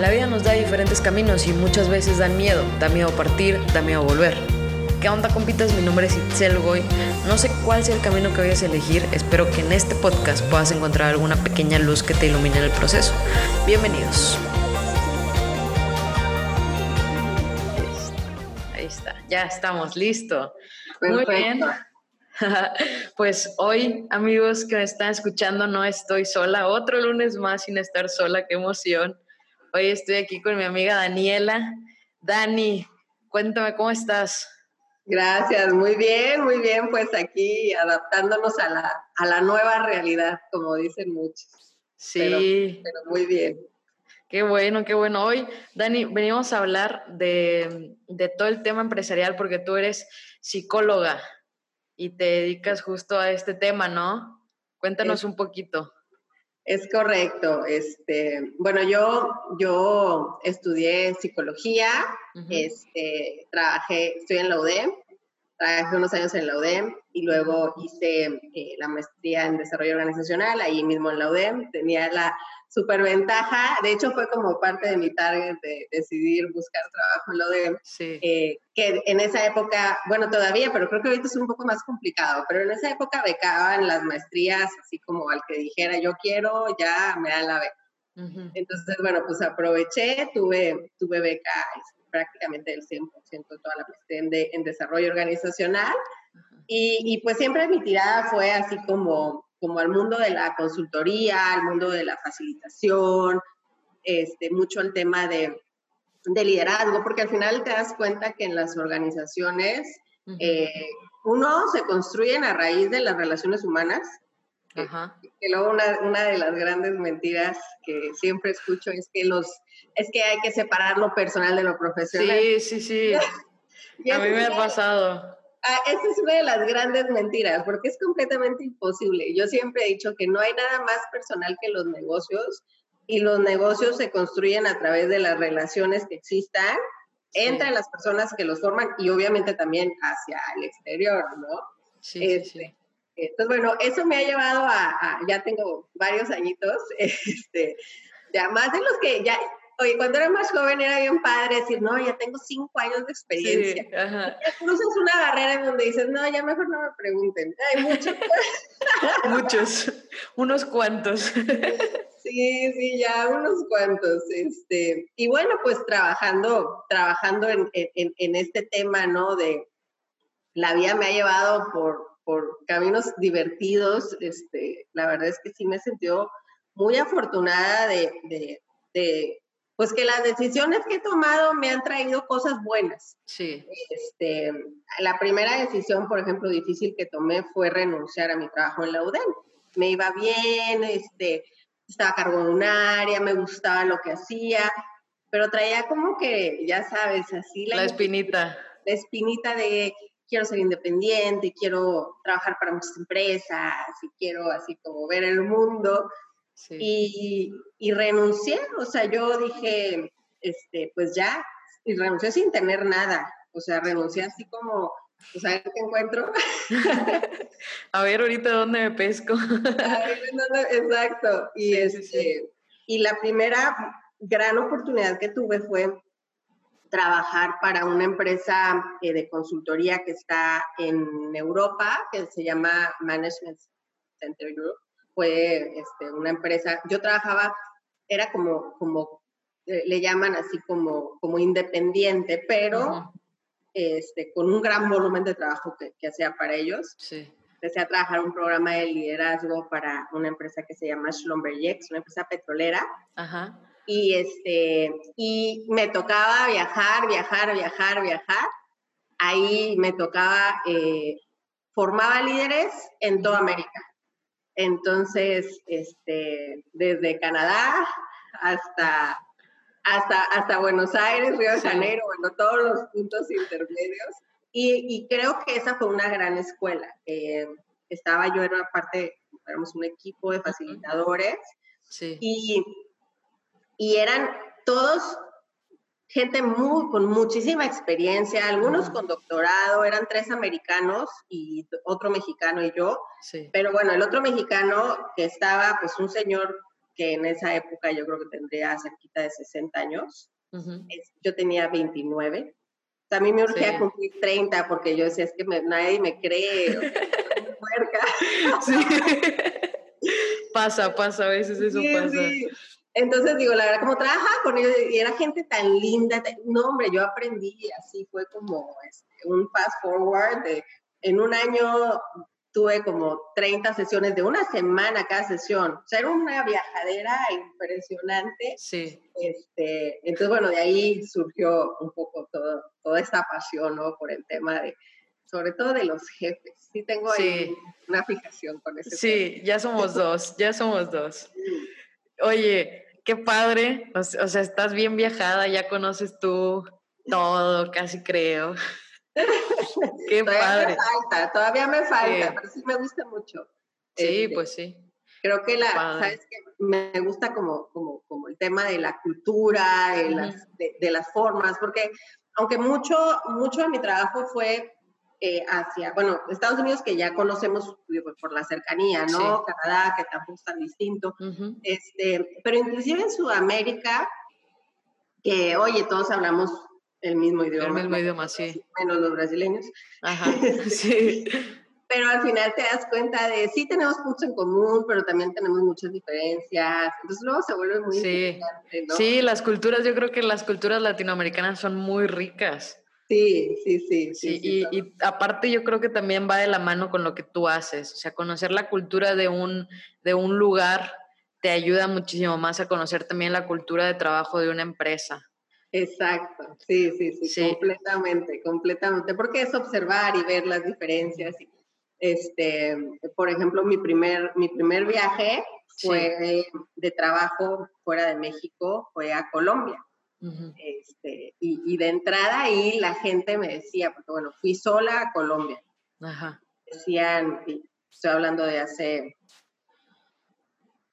La vida nos da diferentes caminos y muchas veces dan miedo. Da miedo partir, da miedo volver. ¿Qué onda, compitas? Mi nombre es Itzel Goy. No sé cuál sea el camino que vayas a elegir. Espero que en este podcast puedas encontrar alguna pequeña luz que te ilumine en el proceso. Bienvenidos. Ahí está, ya estamos, listo. Muy bien. Pues hoy, amigos que me están escuchando, no estoy sola. Otro lunes más sin estar sola, qué emoción. Hoy estoy aquí con mi amiga Daniela. Dani, cuéntame cómo estás. Gracias, muy bien, muy bien, pues aquí adaptándonos a la, a la nueva realidad, como dicen muchos. Sí. Pero, muy bien. Qué bueno, qué bueno. Hoy, Dani, venimos a hablar de, de todo el tema empresarial porque tú eres psicóloga y te dedicas justo a este tema, ¿no? Cuéntanos un poquito. Es correcto. Este, bueno, yo, yo estudié psicología, este, trabajé, estoy en la UDEM, trabajé unos años en la UDEM y luego hice eh, la maestría en desarrollo organizacional ahí mismo en la UDEM. Tenía la superventaja, de hecho fue como parte de mi target de decidir buscar trabajo en la UDEM, eh, que en esa época, bueno todavía, pero creo que ahorita es un poco más complicado, pero en esa época becaban las maestrías así como al que dijera yo quiero, ya me da la beca. Entonces, bueno, pues aproveché, tuve, tuve beca este, prácticamente el 100% de toda la maestría en, desarrollo organizacional. Y, y, pues siempre mi tirada fue así como como al mundo de la consultoría, al mundo de la facilitación, este, mucho el tema de, de liderazgo, porque al final te das cuenta que en las organizaciones eh, uno se construyen a raíz de las relaciones humanas. Ajá. Que, luego una, una, de las grandes mentiras que siempre escucho es que los es que hay que separar lo personal de lo profesional. Sí, sí, sí. a mí me ha pasado. Ah, esa es una de las grandes mentiras, porque es completamente imposible. Yo siempre he dicho que no hay nada más personal que los negocios y los negocios se construyen a través de las relaciones que existan entre las personas que los forman y obviamente también hacia el exterior, ¿no? Sí, sí. Este, entonces, bueno, eso me ha llevado a, ya tengo varios añitos, este, ya más de los que ya, Oye, cuando era más joven era bien padre decir, no, ya tengo cinco años de experiencia. Sí, ajá. Cruzas una barrera en donde dices, no, ya mejor no me pregunten. Hay muchos. muchos, unos cuantos. sí, sí, ya unos cuantos. Este, y bueno, pues trabajando, trabajando en, en, en este tema, ¿no? De la vida me ha llevado por, por caminos divertidos. Este, la verdad es que sí me sentido muy afortunada de, de, de pues que las decisiones que he tomado me han traído cosas buenas. Sí. Este, la primera decisión, por ejemplo, difícil que tomé fue renunciar a mi trabajo en la UDEM. Me iba bien, este, estaba a cargo de un área, me gustaba lo que hacía, pero traía como que, ya sabes, así la, la espinita. La espinita de quiero ser independiente, quiero trabajar para muchas empresas, y quiero así como ver el mundo. Y, y, renuncié, o sea, yo dije, este, pues ya, y renuncié sin tener nada, o sea, renuncié así como, pues a ver qué encuentro. a ver ahorita dónde me pesco. exacto, y, este, y la primera gran oportunidad que tuve fue trabajar para una empresa eh, de consultoría que está en Europa, que se llama Management Center Group fue este, una empresa, yo trabajaba, era como, como eh, le llaman así como, como independiente, pero este, con un gran volumen de trabajo que, que hacía para ellos. Sí. Empecé a trabajar un programa de liderazgo para una empresa que se llama Schlumberger, una empresa petrolera. Ajá. Y, este, y me tocaba viajar, viajar, viajar, viajar. Ahí me tocaba, eh, formaba líderes en toda América. Entonces, este, desde Canadá hasta, hasta, hasta Buenos Aires, Río de Janeiro, bueno, todos los puntos intermedios. Y, creo que esa fue una gran escuela. Eh, estaba yo, era parte, éramos un equipo de facilitadores. Sí. Y, y eran todos gente muy, con muchísima experiencia, algunos con doctorado, eran tres americanos y otro mexicano y yo. Pero bueno, el otro mexicano que estaba, pues un señor que en esa época yo creo que tendría cerquita de 60 años. Yo tenía 29. a mí me urgía cumplir 30 porque yo decía, es que nadie me cree. sí. pasa, pasa, a veces eso pasa. Entonces, digo, la verdad, como trabajaba con ellos y era gente tan linda, no, hombre, yo aprendí, así fue como este, un fast forward de, en un año tuve como 30 sesiones de una semana cada sesión. O sea, era una viajadera impresionante. Sí. Este, entonces, bueno, de ahí surgió un poco todo, toda esta pasión, ¿no? Por el tema de, sobre todo de los jefes. Sí tengo ahí una fijación con ese Sí, ya somos dos, ya somos dos. Oye, qué padre. O, sea, estás bien viajada, ya conoces tú todo, casi creo. qué todavía padre. me falta, todavía me falta, pero sí me gusta mucho. Sí, este, pues sí. Creo que la, ¿sabes qué? Me gusta como, como, como el tema de la cultura, de, las, de, las formas, porque aunque mucho, mucho de mi trabajo fue eh, hacia, bueno, Estados Unidos que ya conocemos por la cercanía, ¿no? Canadá, que tampoco es tan distinto. este, pero inclusive en Sudamérica, que oye, todos hablamos el mismo idioma. El mismo idioma, sí. Menos los brasileños. Ajá, sí. pero al final te das cuenta de sí tenemos puntos en común, pero también tenemos muchas diferencias. Entonces luego se vuelve muy sí. ¿no? Sí, las culturas, yo creo que las culturas latinoamericanas son muy ricas. Sí, sí, sí. sí, y, aparte yo creo que también va de la mano con lo que tú haces, o sea, conocer la cultura de un, de un lugar te ayuda muchísimo más a conocer también la cultura de trabajo de una empresa. Exacto, sí, sí, sí, completamente, completamente, porque es observar y ver las diferencias. Este, por ejemplo, mi primer, mi primer viaje fue de trabajo fuera de México, fue a Colombia este, y, de entrada ahí la gente me decía, porque bueno, fui sola a Colombia. Decían, estoy hablando de hace,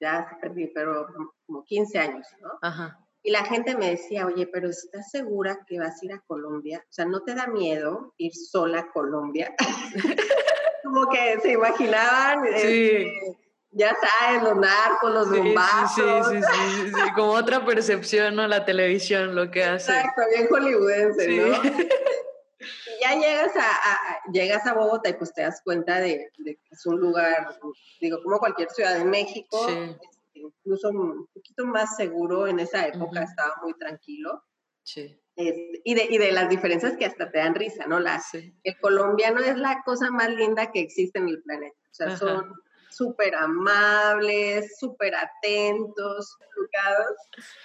ya se perdí, pero como 15 años, ¿no? Y la gente me decía, oye, pero ¿estás segura que vas a ir a Colombia? O sea, ¿no te da miedo ir sola a Colombia? como que se imaginaban. Sí. Este, ya sabes, los narcos, los bombazos. Sí, sí, sí, sí, como otra percepción, ¿no? La televisión, lo que hace. Exacto, bien hollywoodense, ¿no? y ya llegas a, llegas a Bogotá y pues te das cuenta de, que es un lugar, digo, como cualquier ciudad de México, este, incluso un poquito más seguro, en esa época estaba muy tranquilo. Sí. Este, y, de, y de las diferencias que hasta te dan risa, ¿no? La, El colombiano es la cosa más linda que existe en el planeta. O sea, son súper amables, súper atentos, educados,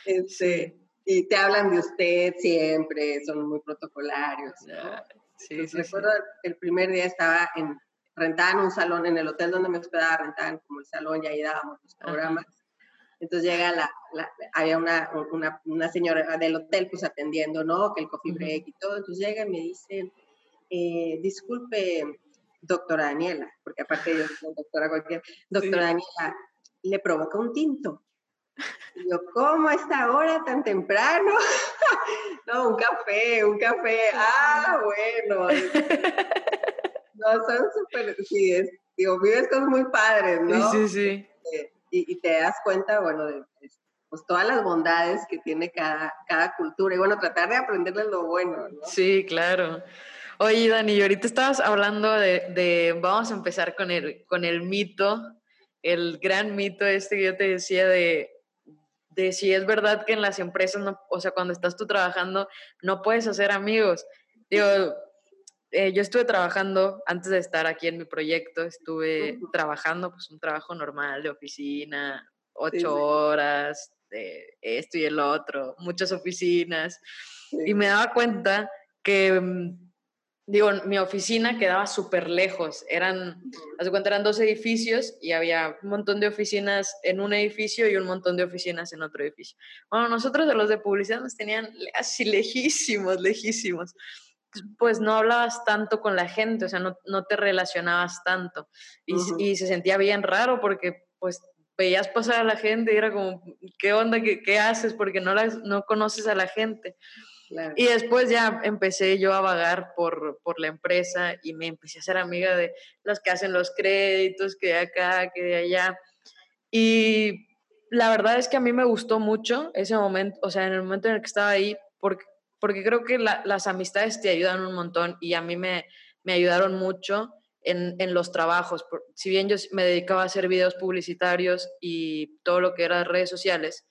este, y te hablan de usted siempre, son muy protocolarios. Sí, sí, recuerdo el primer día estaba en, rentaban un salón en el hotel donde me hospedaba, rentaban como el salón y ahí dábamos los programas. Entonces llega la, había una, una, una, señora del hotel pues atendiendo, ¿no? Que el coffee break y todo. Entonces llega y me dice, eh, disculpe, doctora Daniela, porque aparte yo soy doctora cualquier, doctora Daniela, le provoca un tinto. Y yo, ¿cómo a esta hora tan temprano? no, un café, un café. Ah, bueno. no, son súper, sí, es, digo, vives cosas muy padres, ¿no? Sí, sí, sí. Eh, y, te das cuenta, bueno, de pues, todas las bondades que tiene cada, cada cultura. Y bueno, tratar de aprenderle lo bueno, ¿no? Sí, claro. Oye, Dani, ahorita estabas hablando de, vamos a empezar con el, con el mito, el gran mito este que yo te decía de, de si es verdad que en las empresas, no, o sea, cuando estás tú trabajando, no puedes hacer amigos. Digo, eh, yo estuve trabajando, antes de estar aquí en mi proyecto, estuve trabajando, pues un trabajo normal de oficina, ocho horas, de esto y el otro, muchas oficinas, y me daba cuenta que mm, digo, mi oficina quedaba súper lejos. Eran, hace cuenta, eran dos edificios y había un montón de oficinas en un edificio y un montón de oficinas en otro edificio. Bueno, nosotros de los de publicidad nos tenían así lejísimos, lejísimos. Pues no hablabas tanto con la gente, o sea, no, no te relacionabas tanto. Y, y, se sentía bien raro porque, pues, veías pasar a la gente y era como, ¿qué onda? ¿Qué, qué haces? Porque no, las, no conoces a la gente. Y después ya empecé yo a vagar por, por, la empresa y me empecé a ser amiga de los que hacen los créditos, que de acá, que de allá. Y la verdad es que a mí me gustó mucho ese momento, o sea, en el momento en el que estaba ahí, porque, porque creo que las amistades te ayudan un montón y a mí me, me ayudaron mucho en, en, los trabajos. Si bien yo me dedicaba a hacer videos publicitarios y todo lo que era redes sociales.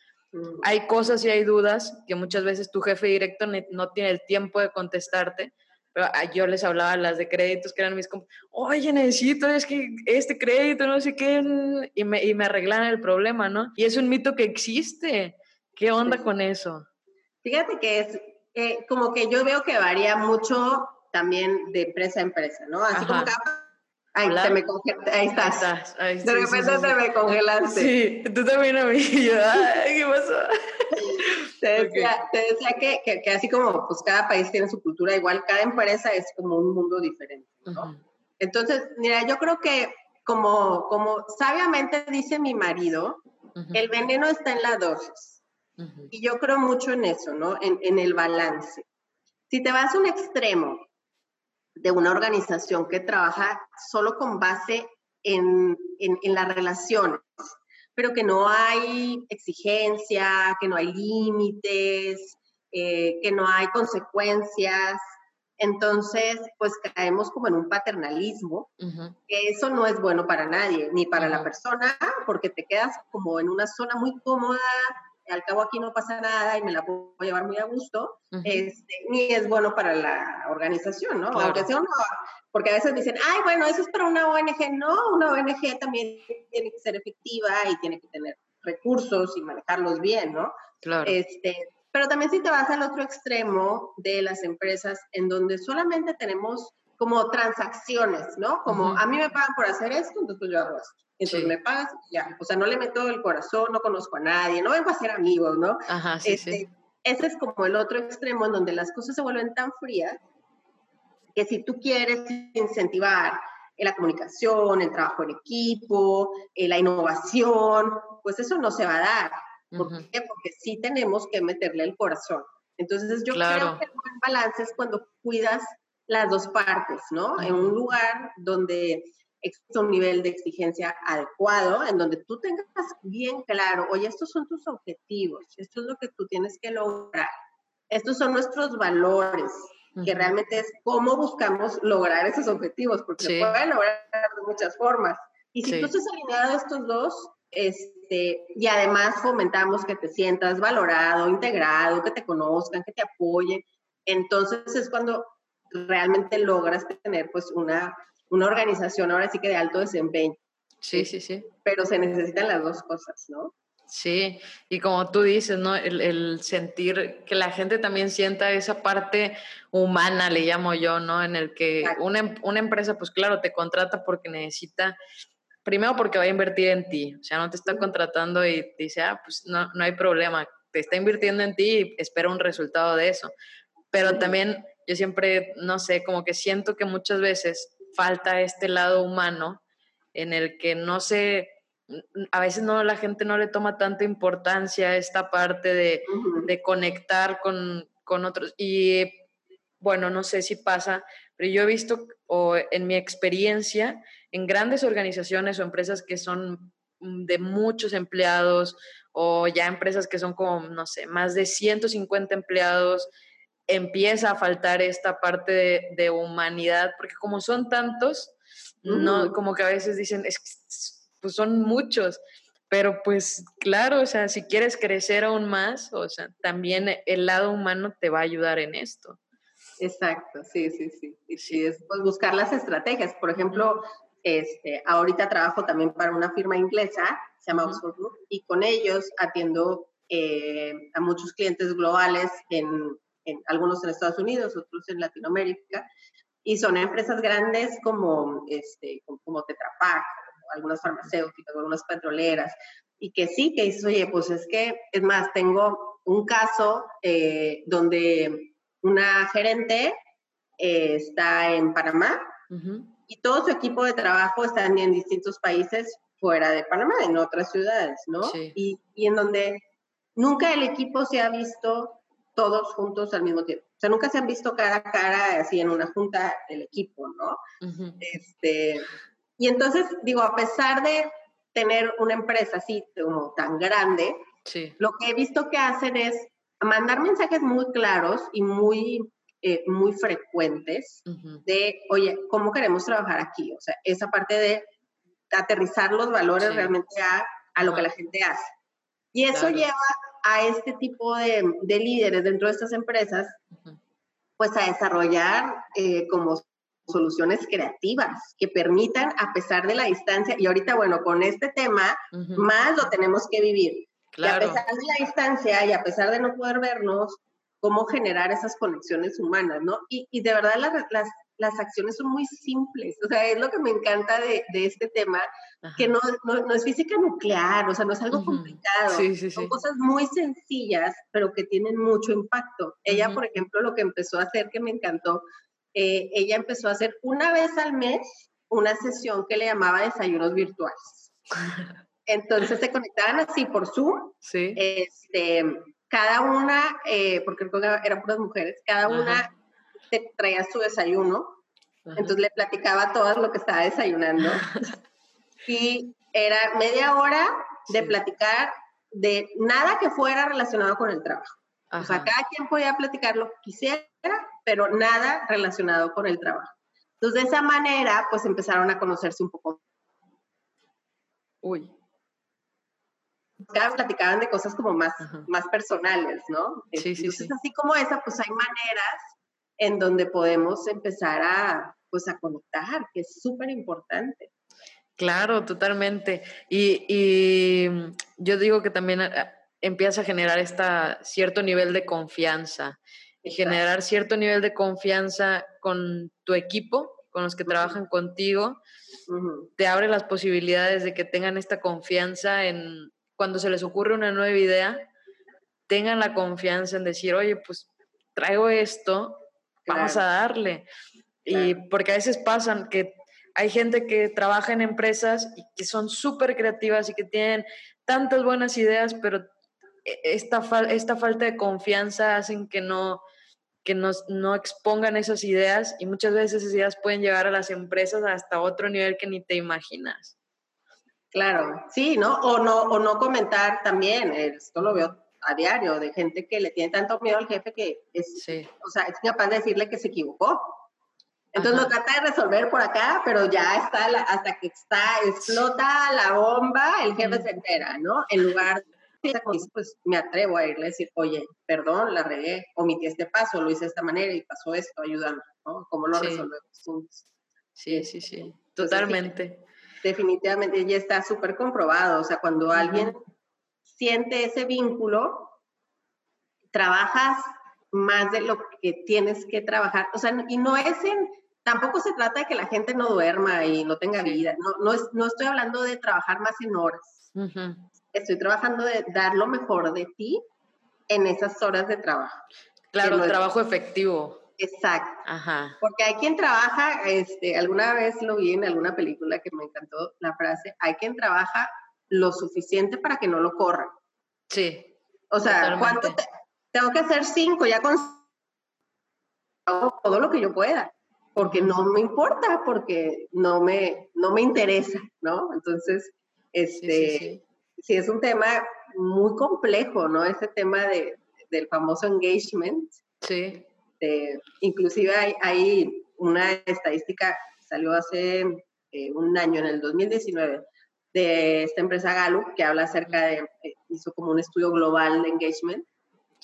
Hay cosas y hay dudas que muchas veces tu jefe directo no tiene el tiempo de contestarte. Pero yo les hablaba las de créditos que eran mis oye, necesito es que este crédito, no sé qué, y me, y me arreglan el problema, ¿no? Y es un mito que existe. ¿Qué onda con eso? Fíjate que es eh, como que yo veo que varía mucho también de empresa a empresa, ¿no? Así como cada Ahí, te me ahí estás. de repente te me congelaste. Sí, tú también a mí. Yo, ¿qué pasó? te decía, te decía que, que, así como pues cada país tiene su cultura, igual cada empresa es como un mundo diferente, ¿no? Entonces, mira, yo creo que como, como sabiamente dice mi marido, el veneno está en la dosis. Y yo creo mucho en eso, ¿no? En, en el balance. Si te vas a un extremo de una organización que trabaja solo con base en, en, las relaciones, pero que no hay exigencia, que no hay límites, eh, que no hay consecuencias. Entonces, pues caemos como en un paternalismo, que eso no es bueno para nadie, ni para la persona, porque te quedas como en una zona muy cómoda, al cabo aquí no pasa nada y me la puedo llevar muy a gusto, este, ni es bueno para la organización, ¿no? Aunque sea porque a veces dicen, ay, bueno, eso es para una ONG. No, una ONG también tiene que ser efectiva y tiene que tener recursos y manejarlos bien, ¿no? Claro. Este, pero también si te vas al otro extremo de las empresas en donde solamente tenemos como transacciones, ¿no? Como a mí me pagan por hacer esto, entonces yo hago esto. Entonces me pagas, ya. O sea, no le meto el corazón, no conozco a nadie, no vengo a ser amigos, ¿no? Ajá, sí, sí. Este, ese es como el otro extremo en donde las cosas se vuelven tan frías que si tú quieres incentivar la comunicación, el trabajo en equipo, la innovación, pues eso no se va a dar. ¿Por qué? Porque sí tenemos que meterle el corazón. Entonces yo creo que el buen balance es cuando cuidas las dos partes, ¿no? En un lugar donde existe un nivel de exigencia adecuado, en donde tú tengas bien claro, oye, estos son tus objetivos, esto es lo que tú tienes que lograr, estos son nuestros valores, que realmente es cómo buscamos lograr esos objetivos, porque se pueden lograr de muchas formas. Y si tú estás alineado a estos dos, este, y además fomentamos que te sientas valorado, integrado, que te conozcan, que te apoyen, entonces es cuando realmente logras tener pues una, una organización ahora sí que de alto desempeño. Sí, sí, sí. Pero se necesitan las dos cosas, ¿no? Sí, y como tú dices, ¿no? El, sentir que la gente también sienta esa parte humana, le llamo yo, ¿no? En el que una, em, una, empresa, pues claro, te contrata porque necesita, primero porque va a invertir en ti, o sea, no te está contratando y te dice, ah, pues no, no hay problema, te está invirtiendo en ti y espera un resultado de eso. Pero también yo siempre, no sé, como que siento que muchas veces falta este lado humano en el que no sé, a veces no, la gente no le toma tanta importancia esta parte de, de conectar con, con, otros. Y bueno, no sé si pasa, pero yo he visto, o en mi experiencia, en grandes organizaciones o empresas que son de muchos empleados, o ya empresas que son como, no sé, más de 150 empleados, empieza a faltar esta parte de, humanidad, porque como son tantos, no, como que a veces dicen, es, pues son muchos, pero pues claro, o sea, si quieres crecer aún más, o sea, también el lado humano te va a ayudar en esto. Exacto, sí, sí, sí. Y sí, es pues, buscar las estrategias. Por ejemplo, este, ahorita trabajo también para una firma inglesa, se llama Oxford Group, y con ellos atiendo eh, a muchos clientes globales en algunos en Estados Unidos, otros en Latinoamérica, y son empresas grandes como, este, como Tetra Pak, algunas farmacéuticas, algunas petroleras, y que sí, que dices, oye, pues es que, es más, tengo un caso eh, donde una gerente eh, está en Panamá y todo su equipo de trabajo están en distintos países fuera de Panamá, en otras ciudades, ¿no? Y, y en donde nunca el equipo se ha visto todos juntos al mismo tiempo. O sea, nunca se han visto cara a cara así en una junta del equipo, ¿no? este, y entonces, digo, a pesar de tener una empresa así como tan grande, lo que he visto que hacen es mandar mensajes muy claros y muy, eh, muy frecuentes de, oye, ¿cómo queremos trabajar aquí? O sea, esa parte de aterrizar los valores realmente a, a, lo que la gente hace. Y eso lleva a este tipo de, de, líderes dentro de estas empresas, pues a desarrollar eh, como soluciones creativas que permitan, a pesar de la distancia, y ahorita, bueno, con este tema, más lo tenemos que vivir. Y a pesar de la distancia y a pesar de no poder vernos, cómo generar esas conexiones humanas, ¿no? Y, y de verdad las, las, las, acciones son muy simples, o sea, es lo que me encanta de, de este tema, que no, no, es física nuclear, o sea, no es algo complicado, son cosas muy sencillas, pero que tienen mucho impacto. Ella, por ejemplo, lo que empezó a hacer que me encantó eh, ella empezó a hacer una vez al mes una sesión que le llamaba desayunos virtuales. Entonces se conectaban así por Zoom. Sí. Este, cada una, eh, porque eran puras mujeres, cada una traía su desayuno. Entonces le platicaba a todas lo que estaba desayunando. y era media hora de platicar de nada que fuera relacionado con el trabajo. O sea, cada quien podía platicar lo que quisiera, pero nada relacionado con el trabajo. Entonces, de esa manera, pues empezaron a conocerse un poco. Uy. Cada platicaban de cosas como más, más personales, ¿no? Sí, sí, Entonces, así como esa, pues hay maneras en donde podemos empezar a, pues, a conectar, que es súper importante. Claro, totalmente. Y, y, yo digo que también eh, empieza a generar esta cierto nivel de confianza y generar cierto nivel de confianza con tu equipo, con los que trabajan contigo, te abre las posibilidades de que tengan esta confianza en cuando se les ocurre una nueva idea, tengan la confianza en decir, oye, pues traigo esto, vamos a darle. Y porque a veces pasan que hay gente que trabaja en empresas y que son súper creativas y que tienen tantas buenas ideas, pero e, esta, esta falta de confianza hacen que no, que nos, no expongan esas ideas y muchas veces esas ideas pueden llevar a las empresas hasta otro nivel que ni te imaginas. Claro, sí, ¿no? O no, o no comentar también, esto lo veo a diario, de gente que le tiene tanto miedo al jefe que es, o sea, es capaz de decirle que se equivocó. Entonces lo trata de resolver por acá, pero ya está, hasta que está, explota la bomba, el jefe se entera, ¿no? En lugar pues me atrevo a irle a decir, oye, perdón, la regué, omití este paso, lo hice de esta manera y pasó esto, ayudando, ¿no? ¿Cómo lo resolvemos juntos? Sí, sí, sí, totalmente. Definitivamente, ya está súper comprobado, o sea, cuando alguien siente ese vínculo, trabajas más de lo que tienes que trabajar, o sea, y no es en, tampoco se trata de que la gente no duerma y no tenga vida, no, no, es, no estoy hablando de trabajar más en horas, estoy trabajando de dar lo mejor de ti en esas horas de trabajo. Claro, trabajo efectivo. Exacto. Ajá. Porque hay quien trabaja, este, alguna vez lo vi en alguna película que me encantó la frase, hay quien trabaja lo suficiente para que no lo corran. Sí. O sea, ¿cuánto tengo que hacer cinco? Ya con todo lo que yo pueda, porque no me importa, porque no me, no me interesa, ¿no? Entonces, este, sí, es un tema muy complejo, ¿no? Ese tema de, del famoso engagement. Sí. inclusive hay, hay, una estadística salió hace eh, un año, en el 2019, de esta empresa Gallup, que habla acerca de, eh, hizo como un estudio global de engagement.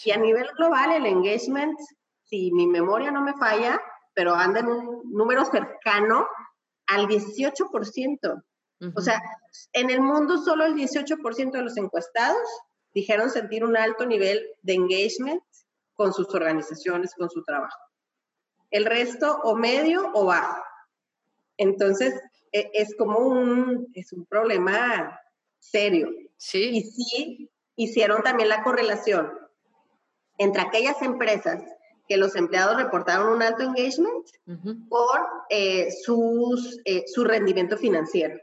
Y a nivel global, el engagement, si mi memoria no me falla, pero anda en un número cercano al 18%. O sea, en el mundo solo el 18% de los encuestados dijeron sentir un alto nivel de engagement con sus organizaciones, con su trabajo. El resto o medio o bajo. Entonces, es como un, es un problema serio. Sí. Y sí hicieron también la correlación entre aquellas empresas que los empleados reportaron un alto engagement por eh, sus, eh, su rendimiento financiero.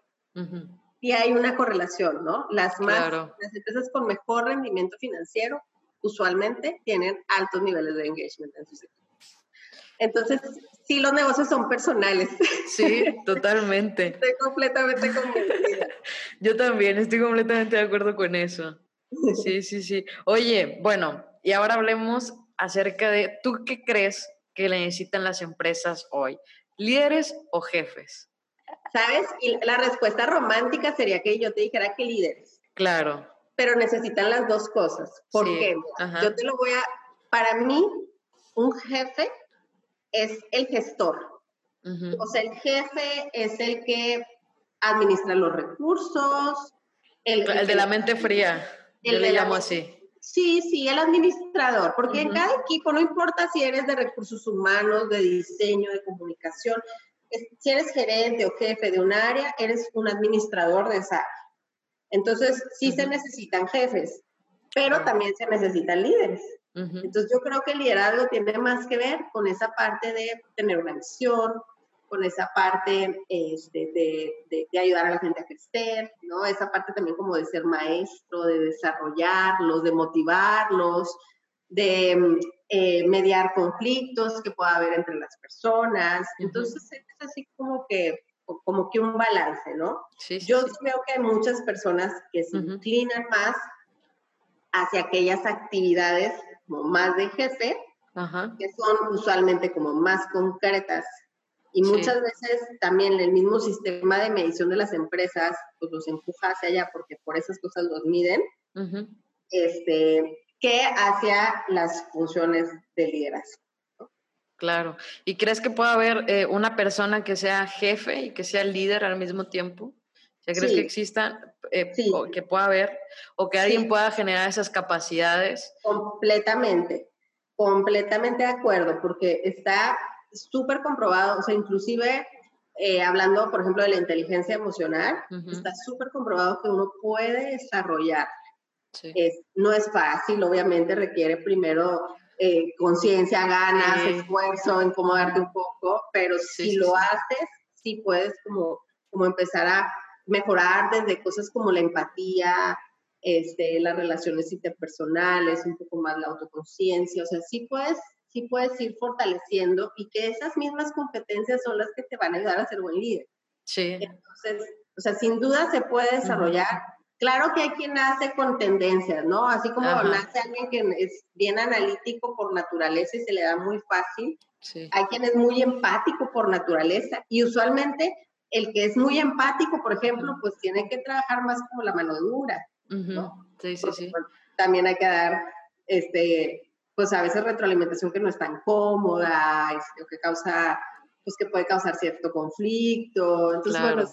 Y hay una correlación, ¿no? Las, más, las empresas con mejor rendimiento financiero usualmente tienen altos niveles de engagement en sus equipos. Entonces, sí, los negocios son personales. Sí, totalmente. Estoy completamente convencida. Yo también estoy completamente de acuerdo con eso. Sí, sí, sí. Oye, bueno, y ahora hablemos acerca de, ¿tú qué crees que necesitan las empresas hoy? ¿Líderes o jefes? ¿Sabes? Y la respuesta romántica sería que yo te dijera que líderes. Claro. Pero necesitan las dos cosas. ¿Por qué? Yo te lo voy a... Para mí, un jefe es el gestor. O sea, el jefe es el que administra los recursos. El, de la mente fría, yo le llamo así. Sí, sí, el administrador, porque en cada equipo, no importa si eres de recursos humanos, de diseño, de comunicación, si eres gerente o jefe de un área, eres un administrador de esa área. Entonces, sí se necesitan jefes, pero también se necesitan líderes. Entonces, yo creo que el liderazgo tiene más que ver con esa parte de tener una misión, con esa parte este, de, de, ayudar a la gente a crecer, ¿no? Esa parte también como de ser maestro, de desarrollarlos, de motivarlos, de eh, mediar conflictos que pueda haber entre las personas. Entonces es así como que, como que un balance, ¿no? Yo veo que hay muchas personas que se inclinan más hacia aquellas actividades como más de jefe, que son usualmente como más concretas. Y muchas veces también el mismo sistema de medición de las empresas pues los empuja hacia allá porque por esas cosas los miden. este, que hacia las funciones de liderazgo. Claro. ¿Y crees que pueda haber eh, una persona que sea jefe y que sea líder al mismo tiempo? ¿Crees que exista, eh, que pueda haber, o que alguien pueda generar esas capacidades? Completamente, completamente de acuerdo, porque está súper comprobado, o sea, inclusive eh, hablando, por ejemplo, de la inteligencia emocional, está súper comprobado que uno puede desarrollar. No es fácil, obviamente requiere primero eh, conciencia, ganas, esfuerzo, incomodarte un poco, pero si lo haces, sí puedes como, como empezar a mejorar desde cosas como la empatía, este, las relaciones interpersonales, un poco más la autoconciencia, o sea, sí puedes, sí puedes ir fortaleciendo y que esas mismas competencias son las que te van a ayudar a ser buen líder. Sí. Entonces, o sea, sin duda se puede desarrollar. Claro que hay quien nace con tendencias, ¿no? Así como nace alguien que es bien analítico por naturaleza y se le da muy fácil. Hay quien es muy empático por naturaleza y usualmente el que es muy empático, por ejemplo, pues tiene que trabajar más como la mano dura, ¿no? Sí, sí, sí. también hay que dar, este, pues a veces retroalimentación que no es tan cómoda, este, que causa, pues que puede causar cierto conflicto. Entonces, bueno,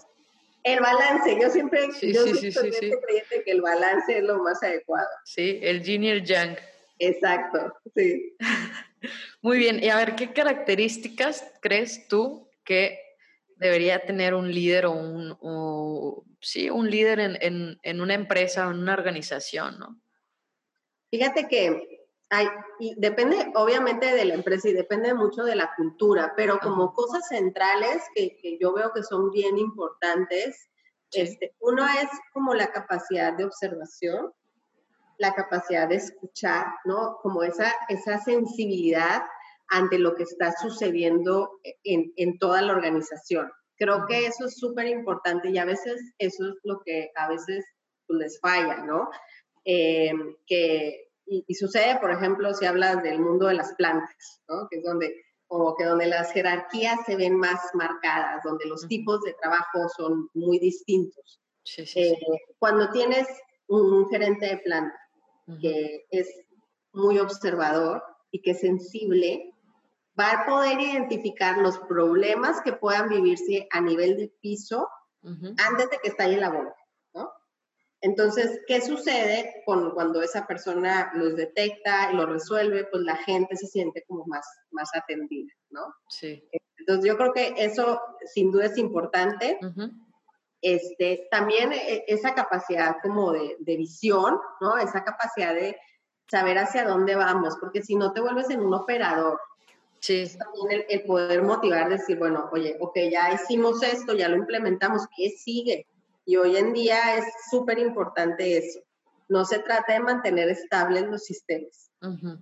el balance, yo siempre, yo sí, soy creyente que el balance es lo más adecuado. Sí, el yin y el yang. Exacto, sí. Muy bien, y a ver, ¿qué características crees tú que debería tener un líder o un, sí, un líder en, en, una empresa o en una organización, ¿no? Fíjate que hay, y depende obviamente de la empresa y depende mucho de la cultura, pero como cosas centrales que, que, yo veo que son bien importantes, este, uno es como la capacidad de observación, la capacidad de escuchar, ¿no? Como esa, esa sensibilidad ante lo que está sucediendo en, en toda la organización. Creo que eso es súper importante y a veces eso es lo que a veces pues, les falla, ¿no? Eh, que, y, sucede, por ejemplo, si hablas del mundo de las plantas, ¿no? Que es donde, como que donde las jerarquías se ven más marcadas, donde los tipos de trabajo son muy distintos. Sí, sí, eh, cuando tienes un gerente de planta que es muy observador y que es sensible, va a poder identificar los problemas que puedan vivirse a nivel de piso antes de que estalle la bomba, ¿no? Entonces, ¿qué sucede con, cuando esa persona los detecta y los resuelve? Pues la gente se siente como más, más atendida, ¿no? Sí. Entonces, yo creo que eso sin duda es importante. este, también e, esa capacidad como de, de visión, ¿no? Esa capacidad de saber hacia dónde vamos, porque si no te vuelves en un operador Sí. También el, poder motivar, decir, bueno, oye, ok, ya hicimos esto, ya lo implementamos, ¿qué sigue? Y hoy en día es súper importante eso. No se trata de mantener estables los sistemas,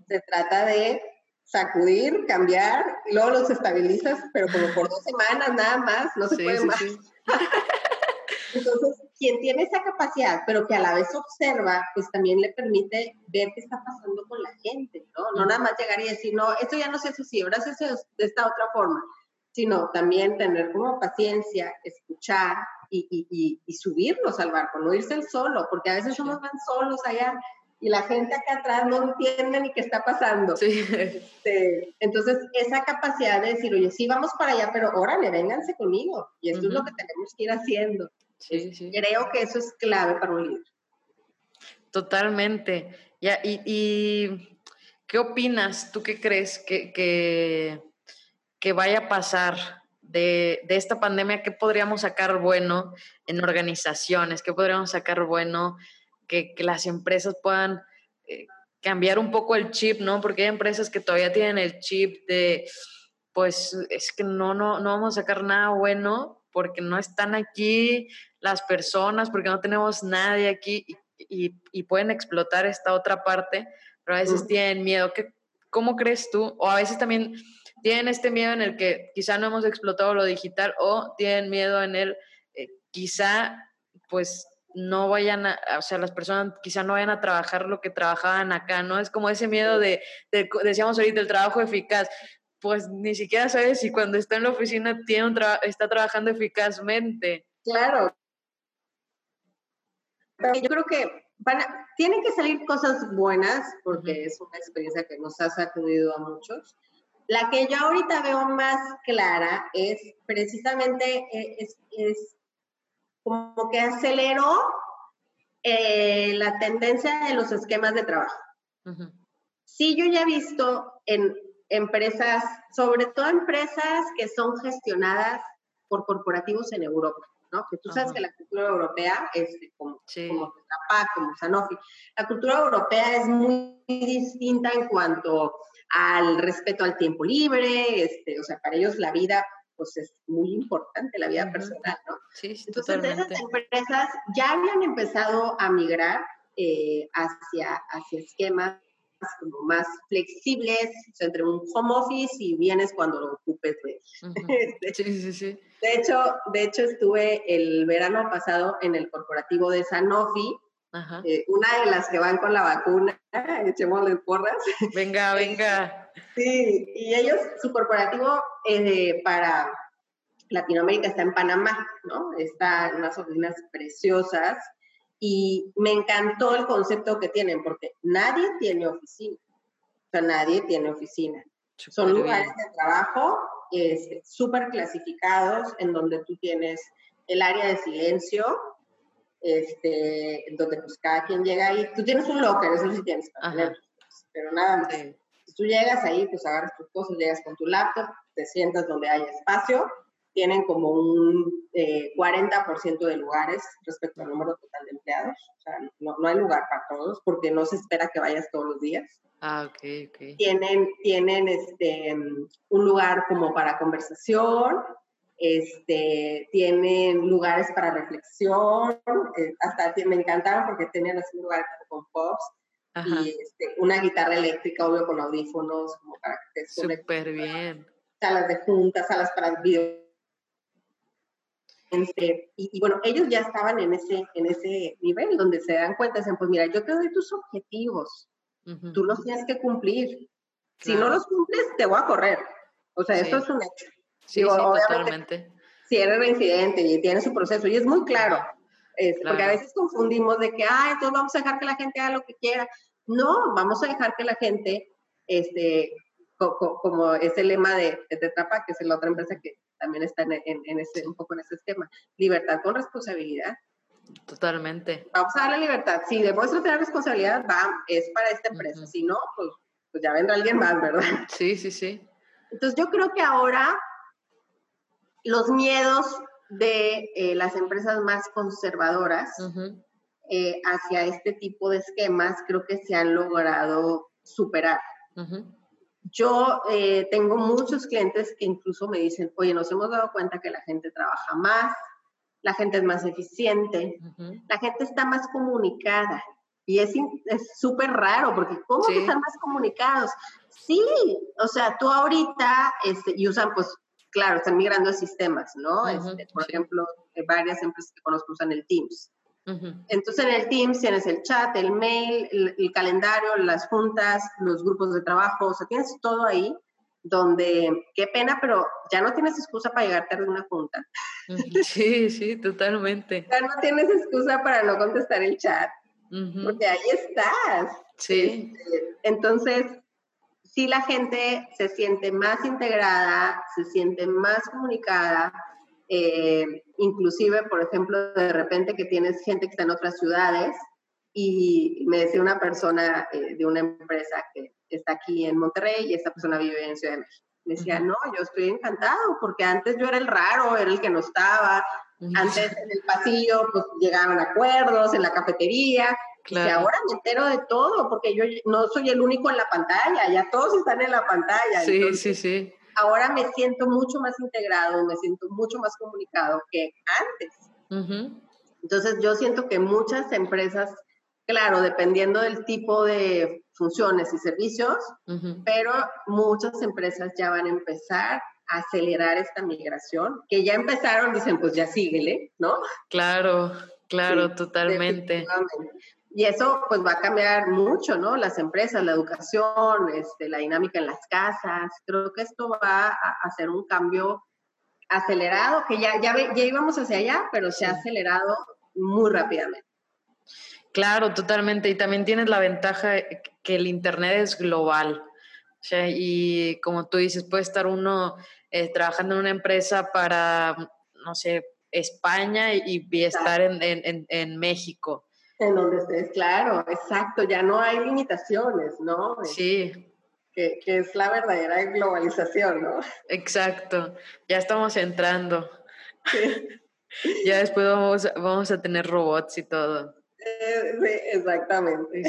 se trata de sacudir, cambiar, y luego los estabilizas, pero como por dos semanas nada más, no se puede más. Entonces, quien tiene esa capacidad, pero que a la vez observa, pues también le permite ver qué está pasando con la gente, ¿no? No nada más llegar y decir, no, esto ya no se hace así, ahora se hace de esta otra forma, sino también tener como paciencia, escuchar y, y, y, subirnos al barco, no irse solo, porque a veces somos van solos allá y la gente acá atrás no entiende ni qué está pasando. Sí. Este, entonces, esa capacidad de decir, oye, sí, vamos para allá, pero órale, vénganse conmigo. Y esto es lo que tenemos que ir haciendo. Sí, sí. Creo que eso es clave para un líder. Totalmente. Ya, y, qué opinas? ¿Tú qué crees que, que, vaya a pasar de, de, esta pandemia? ¿Qué podríamos sacar bueno en organizaciones? ¿Qué podríamos sacar bueno? que, las empresas puedan eh, cambiar un poco el chip, ¿no? Porque hay empresas que todavía tienen el chip de, pues es que no, no, no vamos a sacar nada bueno porque no están aquí las personas, porque no tenemos nadie aquí y, y, pueden explotar esta otra parte, pero a veces tienen miedo. ¿Qué, ¿Cómo crees tú? O a veces también tienen este miedo en el que quizá no hemos explotado lo digital o tienen miedo en el eh, quizá pues no vayan a, o sea, las personas quizá no vayan a trabajar lo que trabajaban acá, ¿no? Es como ese miedo de, decíamos ahorita, el trabajo eficaz. Pues ni siquiera sabes si cuando está en la oficina tiene un está trabajando eficazmente. Claro. Yo creo que van tienen que salir cosas buenas, porque es una experiencia que nos ha sacudido a muchos. La que yo ahorita veo más clara es precisamente eh, es, es como que aceleró eh, la tendencia de los esquemas de trabajo. Sí, yo ya he visto en empresas, sobre todo empresas que son gestionadas por corporativos en Europa, ¿no? Que tú sabes que la cultura europea, es como, como como Sanofi, la cultura europea es muy distinta en cuanto al respeto al tiempo libre, este, o sea, para ellos la vida pues es muy importante la vida personal, ¿no? Sí, sí Entonces, esas empresas ya habían empezado a migrar eh, hacia, hacia esquemas como más flexibles, entre un home office y vienes cuando lo ocupes. Este, sí, sí, sí. De hecho, de hecho, estuve el verano pasado en el corporativo de Sanofi, eh, una de las que van con la vacuna, echémosle porras. Venga, venga. Sí, y ellos, su corporativo eh, para Latinoamérica está en Panamá, ¿no? Está en unas oficinas preciosas y me encantó el concepto que tienen porque nadie tiene oficina, o sea, nadie tiene oficina. Son lugares de trabajo súper clasificados en donde tú tienes el área de silencio, este, donde pues cada quien llega ahí. Tú tienes un locker, eso sí tienes para pero nada más. Si tú llegas ahí, pues agarras tus cosas, llegas con tu laptop, te sientas donde hay espacio, tienen como un eh, 40% de lugares respecto al número total de empleados. O sea, no, no, hay lugar para todos porque no se espera que vayas todos los días. Ah, ok, ok. Tienen, tienen este, un lugar como para conversación, este, tienen lugares para reflexión, eh, hasta me encantaron porque tenían así un lugar con pops y este, una guitarra eléctrica, obvio, con audífonos, como para que Súper bien. Salas de juntas, salas para video. Este, y, bueno, ellos ya estaban en ese, en ese nivel donde se dan cuenta, dicen, pues mira, yo te doy tus objetivos, tú los tienes que cumplir. Si no los cumples, te voy a correr. O sea, esto es un hecho. Sí, sí, totalmente. Si eres reincidente y tiene su proceso, y es muy claro, porque a veces confundimos de que, ah, entonces vamos a dejar que la gente haga lo que quiera. No, vamos a dejar que la gente, este, como es el lema de, de Tetrapa, que es la otra empresa que también está en, en, ese, un poco en ese esquema, libertad con responsabilidad. Totalmente. Vamos a darle libertad. Si demuestra tener responsabilidad, va, es para esta empresa. Si no, pues, pues ya vendrá alguien más, ¿verdad? Sí, sí, sí. Entonces yo creo que ahora los miedos de eh, las empresas más conservadoras eh, hacia este tipo de esquemas creo que se han logrado superar. Yo eh, tengo muchos clientes que incluso me dicen, oye, nos hemos dado cuenta que la gente trabaja más, la gente es más eficiente, la gente está más comunicada. Y es súper raro, porque ¿cómo que están más comunicados? Sí, o sea, tú ahorita, este, y usan, pues, claro, están migrando sistemas, ¿no? Este, por ejemplo, eh, varias empresas que conozco usan el Teams. Entonces en el Teams tienes el chat, el mail, el, calendario, las juntas, los grupos de trabajo, o sea, tienes todo ahí donde, qué pena, pero ya no tienes excusa para llegar tarde a una junta. Sí, sí, totalmente. Ya no tienes excusa para no contestar el chat, porque ahí estás. Sí. Este, entonces, si la gente se siente más integrada, se siente más comunicada, eh, inclusive, por ejemplo, de repente que tienes gente que está en otras ciudades y me decía una persona eh, de una empresa que está aquí en Monterrey y esta persona vive en Ciudad de México. Me decía, no, yo estoy encantado porque antes yo era el raro, era el que no estaba. Antes en el pasillo pues llegaban acuerdos, en la cafetería. Y ahora me entero de todo porque yo no soy el único en la pantalla, ya todos están en la pantalla. Sí, sí, sí. Ahora me siento mucho más integrado, me siento mucho más comunicado que antes. Entonces yo siento que muchas empresas Claro, dependiendo del tipo de funciones y servicios, pero muchas empresas ya van a empezar a acelerar esta migración, que ya empezaron, dicen, pues ya síguele, ¿no? Claro, claro, totalmente. Y eso pues va a cambiar mucho, ¿no? Las empresas, la educación, este, la dinámica en las casas. Creo que esto va a hacer un cambio acelerado, que ya, ya, ya íbamos hacia allá, pero se ha acelerado muy rápidamente. Claro, totalmente. Y también tienes la ventaja que el Internet es global. O sea, y como tú dices, puede estar uno eh, trabajando en una empresa para, no sé, España y, estar en, en, en, México. En donde estés, claro, exacto. Ya no hay limitaciones, ¿no? Sí. Que, que es la verdadera globalización, ¿no? Exacto. Ya estamos entrando. Sí. ya después vamos, vamos a tener robots y todo. Sí, exactamente.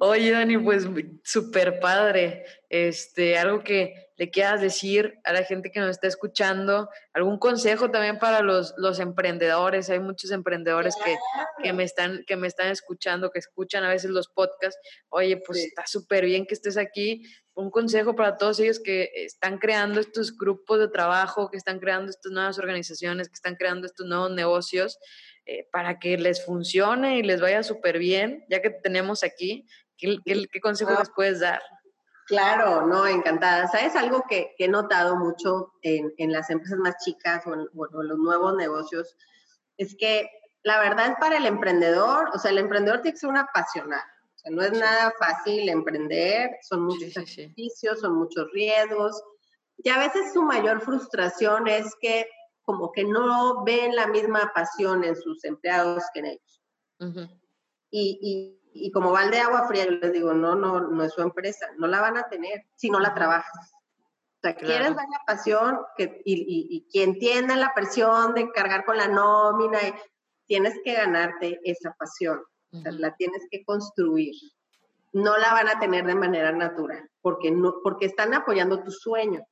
Oye, Dani, pues súper padre. Este, algo que le quieras decir a la gente que nos está escuchando, algún consejo también para los, los emprendedores. Hay muchos emprendedores que, que, me están, que me están escuchando, que escuchan a veces los podcasts. Oye, pues está súper bien que estés aquí. Un consejo para todos ellos que están creando estos grupos de trabajo, que están creando estas nuevas organizaciones, que están creando estos nuevos negocios. Eh, para que les funcione y les vaya súper bien, ya que tenemos aquí, ¿qué, qué, consejo les puedes dar? Claro, no, encantada. ¿Sabes algo que, he notado mucho en, en, las empresas más chicas o en, los nuevos negocios? Es que la verdad es para el emprendedor, o sea, el emprendedor tiene que ser un apasionado. O sea, no es nada fácil emprender, son muchos sacrificios, son muchos riesgos. Y a veces su mayor frustración es que como que no ven la misma pasión en sus empleados que en ellos. y, y, como balde de agua fría, yo les digo, no, no, no es su empresa, no la van a tener si no la trabajas. O sea, quieres dar la pasión que, y, y, que entienda la presión de cargar con la nómina, tienes que ganarte esa pasión, o sea, la tienes que construir. No la van a tener de manera natural, porque, no, porque están apoyando tu sueño.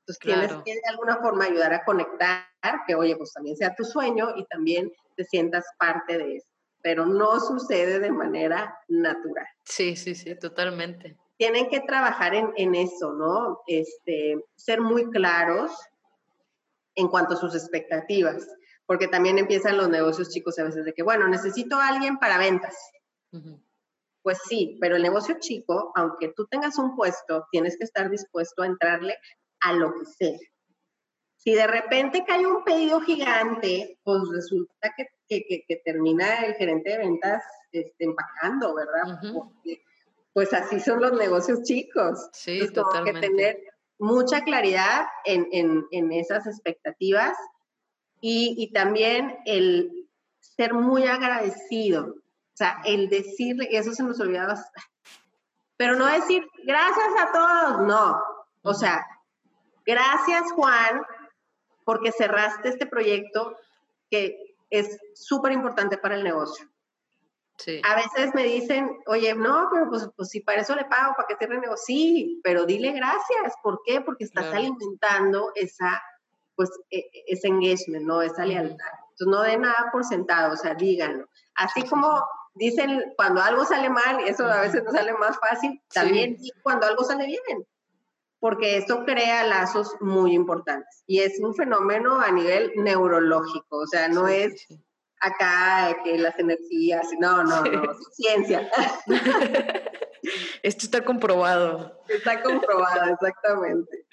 Entonces tienes que de alguna forma ayudar a conectar, que oye, pues también sea tu sueño y también te sientas parte de eso. Pero no sucede de manera natural. Sí, sí, sí, totalmente. Tienen que trabajar en, en eso, ¿no? Este, ser muy claros en cuanto a sus expectativas, porque también empiezan los negocios chicos a veces de que, bueno, necesito a alguien para ventas. Pues sí, pero el negocio chico, aunque tú tengas un puesto, tienes que estar dispuesto a entrarle a lo que sea. Si de repente cae un pedido gigante, pues resulta que, que, termina el gerente de ventas este, empacando, ¿verdad? pues así son los negocios chicos. Sí, totalmente. que tener mucha claridad en, en, en esas expectativas y, y, también el ser muy agradecido. O sea, el decirle, eso se nos olvidaba, pero no decir gracias a todos, no. O sea, Gracias, Juan, porque cerraste este proyecto que es súper importante para el negocio. Sí. A veces me dicen, oye, no, pero pues, pues si para eso le pago, para que cierre el negocio. Sí, pero dile gracias. ¿Por qué? Porque estás alimentando esa, pues, e, e, ese engagement, ¿no? Esa lealtad. Entonces, no de nada por sentado, o sea, díganlo. Así como dicen cuando algo sale mal, eso a veces nos sale más fácil, también cuando algo sale bien, porque esto crea lazos muy importantes. Y es un fenómeno a nivel neurológico, o sea, no es acá que las energías, no, no, no, ciencia. Esto está comprobado. Está comprobado, exactamente.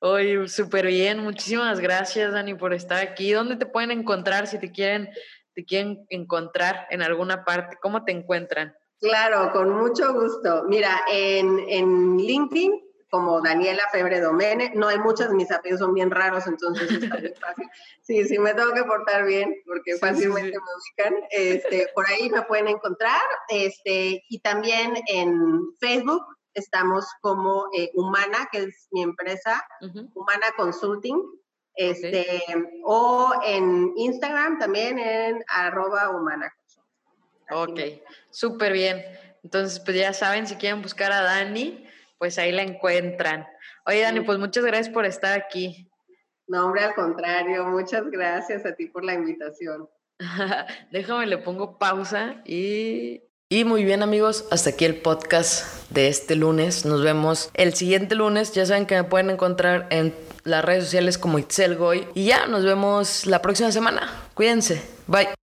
Oye, súper bien. Muchísimas gracias, Dani, por estar aquí. ¿Dónde te pueden encontrar si te quieren, te quieren encontrar en alguna parte? ¿Cómo te encuentran? Claro, con mucho gusto. Mira, en, en LinkedIn como Daniela Febre Domene. No hay muchas, mis apellidos son bien raros, entonces está fácil. Sí, sí, me tengo que portar bien porque fácilmente me ubican. Este, por ahí me pueden encontrar. Este, y también en Facebook estamos como eh, Humana, que es mi empresa, Humana Consulting. Este, O en Instagram también en arroba humana. Ok, súper bien. Entonces, pues ya saben, si quieren buscar a Dani, pues ahí la encuentran. Oye, Dani, pues muchas gracias por estar aquí. No, hombre, al contrario, muchas gracias a ti por la invitación. Déjame, le pongo pausa y... Y muy bien amigos, hasta aquí el podcast de este lunes. Nos vemos el siguiente lunes. Ya saben que me pueden encontrar en las redes sociales como Itzel Goy. Y ya, nos vemos la próxima semana. Cuídense. Bye.